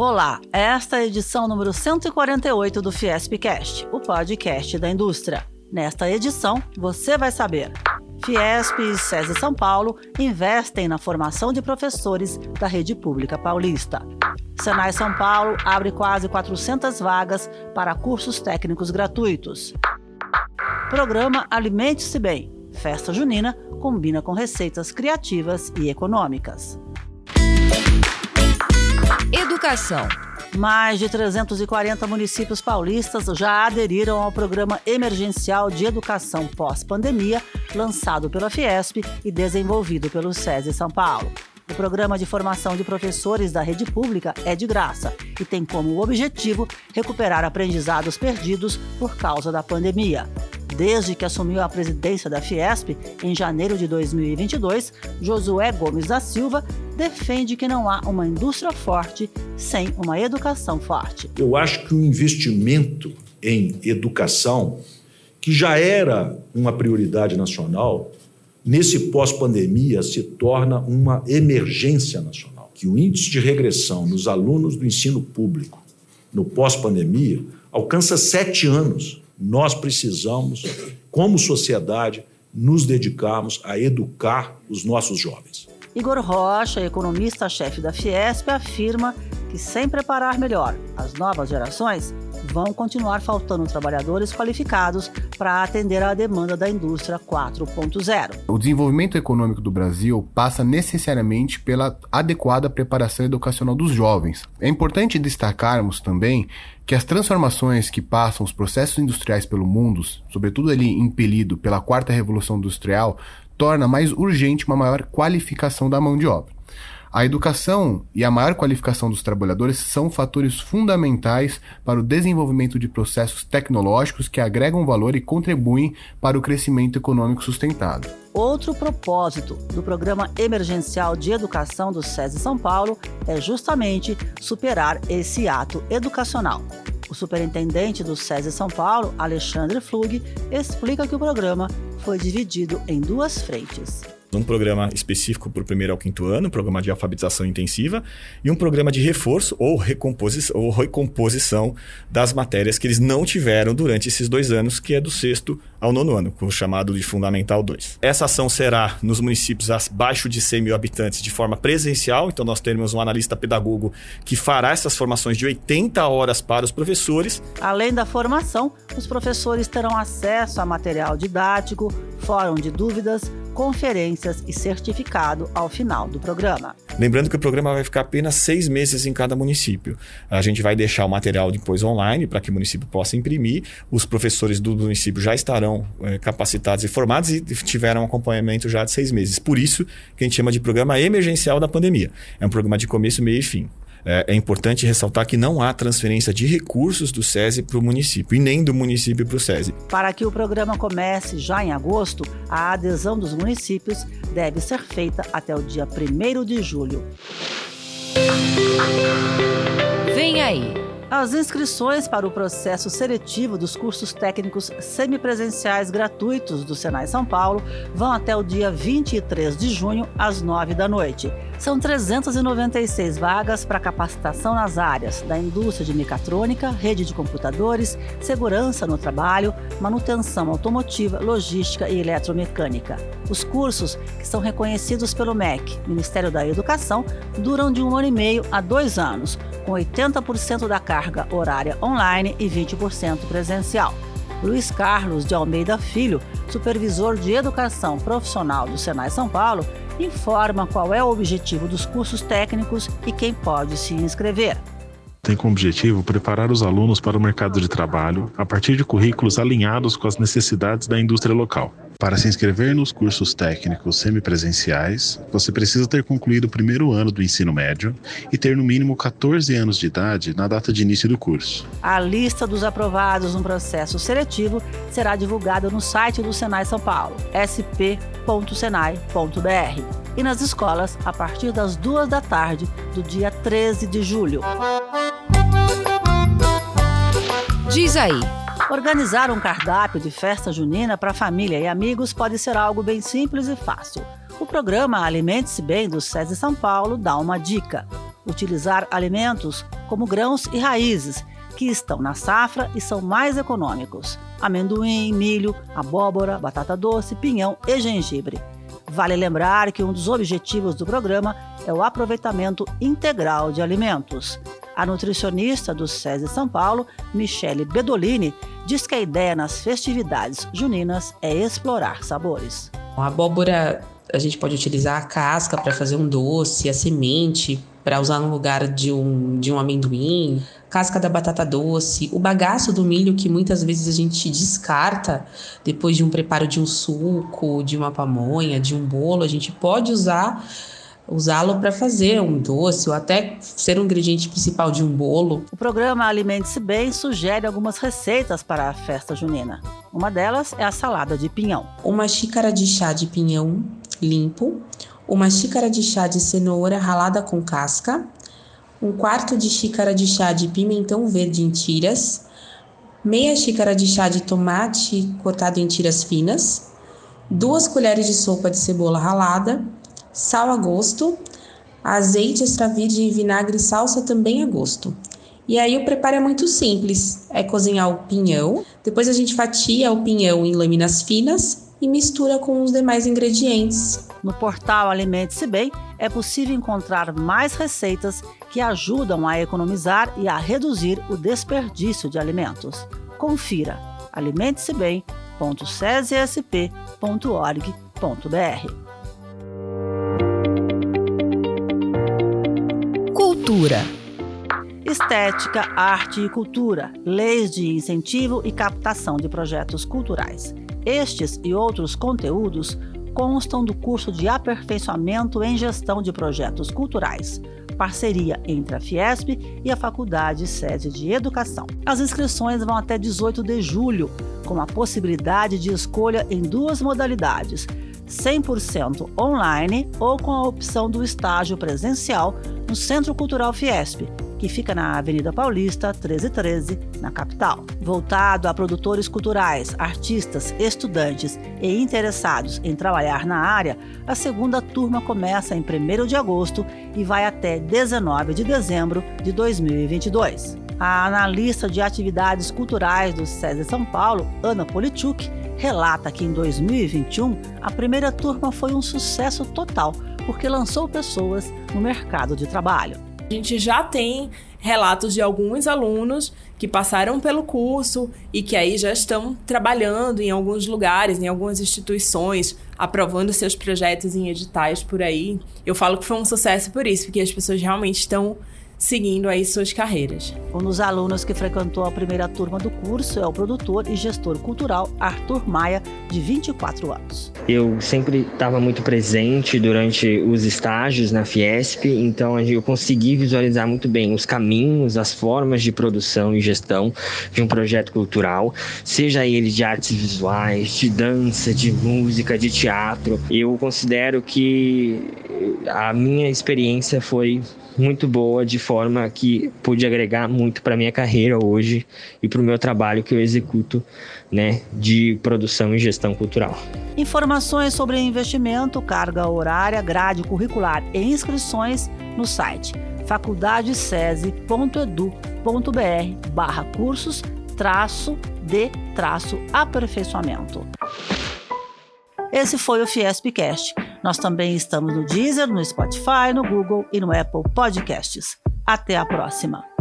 Olá, esta é a edição número 148 do Fiespcast, o podcast da indústria. Nesta edição, você vai saber. Fiesp e SESI São Paulo investem na formação de professores da rede pública paulista. Senai São Paulo abre quase 400 vagas para cursos técnicos gratuitos. Programa Alimente-se Bem. Festa junina combina com receitas criativas e econômicas. Educação. Mais de 340 municípios paulistas já aderiram ao Programa Emergencial de Educação Pós-Pandemia, lançado pela Fiesp e desenvolvido pelo SESI São Paulo. O programa de formação de professores da rede pública é de graça e tem como objetivo recuperar aprendizados perdidos por causa da pandemia. Desde que assumiu a presidência da Fiesp em janeiro de 2022, Josué Gomes da Silva defende que não há uma indústria forte sem uma educação forte. Eu acho que o investimento em educação, que já era uma prioridade nacional, nesse pós-pandemia se torna uma emergência nacional. Que o índice de regressão nos alunos do ensino público no pós-pandemia alcança sete anos nós precisamos, como sociedade, nos dedicarmos a educar os nossos jovens. Igor Rocha, economista-chefe da Fiesp, afirma que sem preparar melhor as novas gerações, vão continuar faltando trabalhadores qualificados para atender à demanda da indústria 4.0. O desenvolvimento econômico do Brasil passa necessariamente pela adequada preparação educacional dos jovens. É importante destacarmos também que as transformações que passam os processos industriais pelo mundo, sobretudo ali impelido pela quarta revolução industrial, torna mais urgente uma maior qualificação da mão de obra. A educação e a maior qualificação dos trabalhadores são fatores fundamentais para o desenvolvimento de processos tecnológicos que agregam valor e contribuem para o crescimento econômico sustentado. Outro propósito do Programa Emergencial de Educação do SESI São Paulo é justamente superar esse ato educacional. O superintendente do SESI São Paulo, Alexandre Flug, explica que o programa foi dividido em duas frentes um programa específico para o primeiro ao quinto ano, um programa de alfabetização intensiva, e um programa de reforço ou, recomposi ou recomposição das matérias que eles não tiveram durante esses dois anos, que é do sexto ao nono ano, o chamado de Fundamental 2. Essa ação será nos municípios abaixo de 100 mil habitantes de forma presencial, então nós teremos um analista pedagogo que fará essas formações de 80 horas para os professores. Além da formação, os professores terão acesso a material didático, fórum de dúvidas, conferências e certificado ao final do programa. Lembrando que o programa vai ficar apenas seis meses em cada município. A gente vai deixar o material depois online para que o município possa imprimir. Os professores do município já estarão é, capacitados e formados e tiveram acompanhamento já de seis meses. Por isso que a gente chama de programa emergencial da pandemia. É um programa de começo, meio e fim. É, é, importante ressaltar que não há transferência de recursos do SESI para o município e nem do município para o SESI. Para que o programa comece já em agosto, a adesão dos municípios deve ser feita até o dia 1 de julho. Vem aí! As inscrições para o processo seletivo dos cursos técnicos semipresenciais gratuitos do Senai São Paulo vão até o dia 23 de junho, às 9 da noite. São 396 vagas para capacitação nas áreas da indústria de mecatrônica, rede de computadores, segurança no trabalho, manutenção automotiva, logística e eletromecânica. Os cursos, que são reconhecidos pelo MEC, Ministério da Educação, duram de um ano e meio a dois anos, com 80% da carga horária online e 20% presencial. Luiz Carlos de Almeida Filho, supervisor de educação profissional do Senai São Paulo, informa qual é o objetivo dos cursos técnicos e quem pode se inscrever tem como objetivo preparar os alunos para o mercado de trabalho a partir de currículos alinhados com as necessidades da indústria local. Para se inscrever nos cursos técnicos semipresenciais, você precisa ter concluído o primeiro ano do ensino médio e ter no mínimo 14 anos de idade na data de início do curso. A lista dos aprovados no processo seletivo será divulgada no site do Senai São Paulo, sp.senai.br, e nas escolas a partir das duas da tarde do dia 13 de julho. Diz aí. Organizar um cardápio de festa junina para família e amigos pode ser algo bem simples e fácil. O programa Alimente-se Bem do SESI São Paulo dá uma dica. utilizar alimentos como grãos e raízes que estão na safra e são mais econômicos: amendoim, milho, abóbora, batata doce, pinhão e gengibre. Vale lembrar que um dos objetivos do programa é o aproveitamento integral de alimentos. A nutricionista do SESI São Paulo, Michele Bedolini, diz que a ideia nas festividades juninas é explorar sabores. A abóbora, a gente pode utilizar a casca para fazer um doce, a semente para usar no lugar de um, de um amendoim, casca da batata doce, o bagaço do milho que muitas vezes a gente descarta depois de um preparo de um suco, de uma pamonha, de um bolo, a gente pode usar usá-lo para fazer um doce ou até ser um ingrediente principal de um bolo. O programa Alimente-se Bem sugere algumas receitas para a festa junina. Uma delas é a salada de pinhão. Uma xícara de chá de pinhão limpo, uma xícara de chá de cenoura ralada com casca, um quarto de xícara de chá de pimentão verde em tiras, meia xícara de chá de tomate cortado em tiras finas, duas colheres de sopa de cebola ralada, sal a gosto, azeite extra virgem vinagre e salsa também a gosto. E aí o preparo é muito simples, é cozinhar o pinhão, depois a gente fatia o pinhão em lâminas finas e mistura com os demais ingredientes. No portal Alimente-se Bem é possível encontrar mais receitas que ajudam a economizar e a reduzir o desperdício de alimentos. Confira alimentesebem.cesesp.org.br. Cultura. Estética, arte e cultura, leis de incentivo e captação de projetos culturais. Estes e outros conteúdos constam do curso de aperfeiçoamento em gestão de projetos culturais, parceria entre a Fiesp e a Faculdade Sede de Educação. As inscrições vão até 18 de julho, com a possibilidade de escolha em duas modalidades: 100% online ou com a opção do estágio presencial no Centro Cultural Fiesp que fica na Avenida Paulista, 1313, na capital. Voltado a produtores culturais, artistas, estudantes e interessados em trabalhar na área, a segunda turma começa em 1 de agosto e vai até 19 de dezembro de 2022. A analista de atividades culturais do SESI São Paulo, Ana Polichuk, relata que em 2021 a primeira turma foi um sucesso total porque lançou pessoas no mercado de trabalho. A gente já tem relatos de alguns alunos que passaram pelo curso e que aí já estão trabalhando em alguns lugares, em algumas instituições, aprovando seus projetos em editais por aí. Eu falo que foi um sucesso por isso, porque as pessoas realmente estão seguindo aí suas carreiras. Um dos alunos que frequentou a primeira turma do curso é o produtor e gestor cultural Arthur Maia, de 24 anos. Eu sempre estava muito presente durante os estágios na Fiesp, então eu consegui visualizar muito bem os caminhos, as formas de produção e gestão de um projeto cultural, seja ele de artes visuais, de dança, de música, de teatro. Eu considero que a minha experiência foi muito boa, de forma que pude agregar muito para minha carreira hoje e para o meu trabalho que eu executo, né, de produção e gestão cultural. Informações sobre investimento, carga horária, grade curricular e inscrições no site faculdadesese.edu.br barra cursos traço de traço aperfeiçoamento. Esse foi o Fiespcast nós também estamos no Deezer, no Spotify, no Google e no Apple Podcasts. Até a próxima!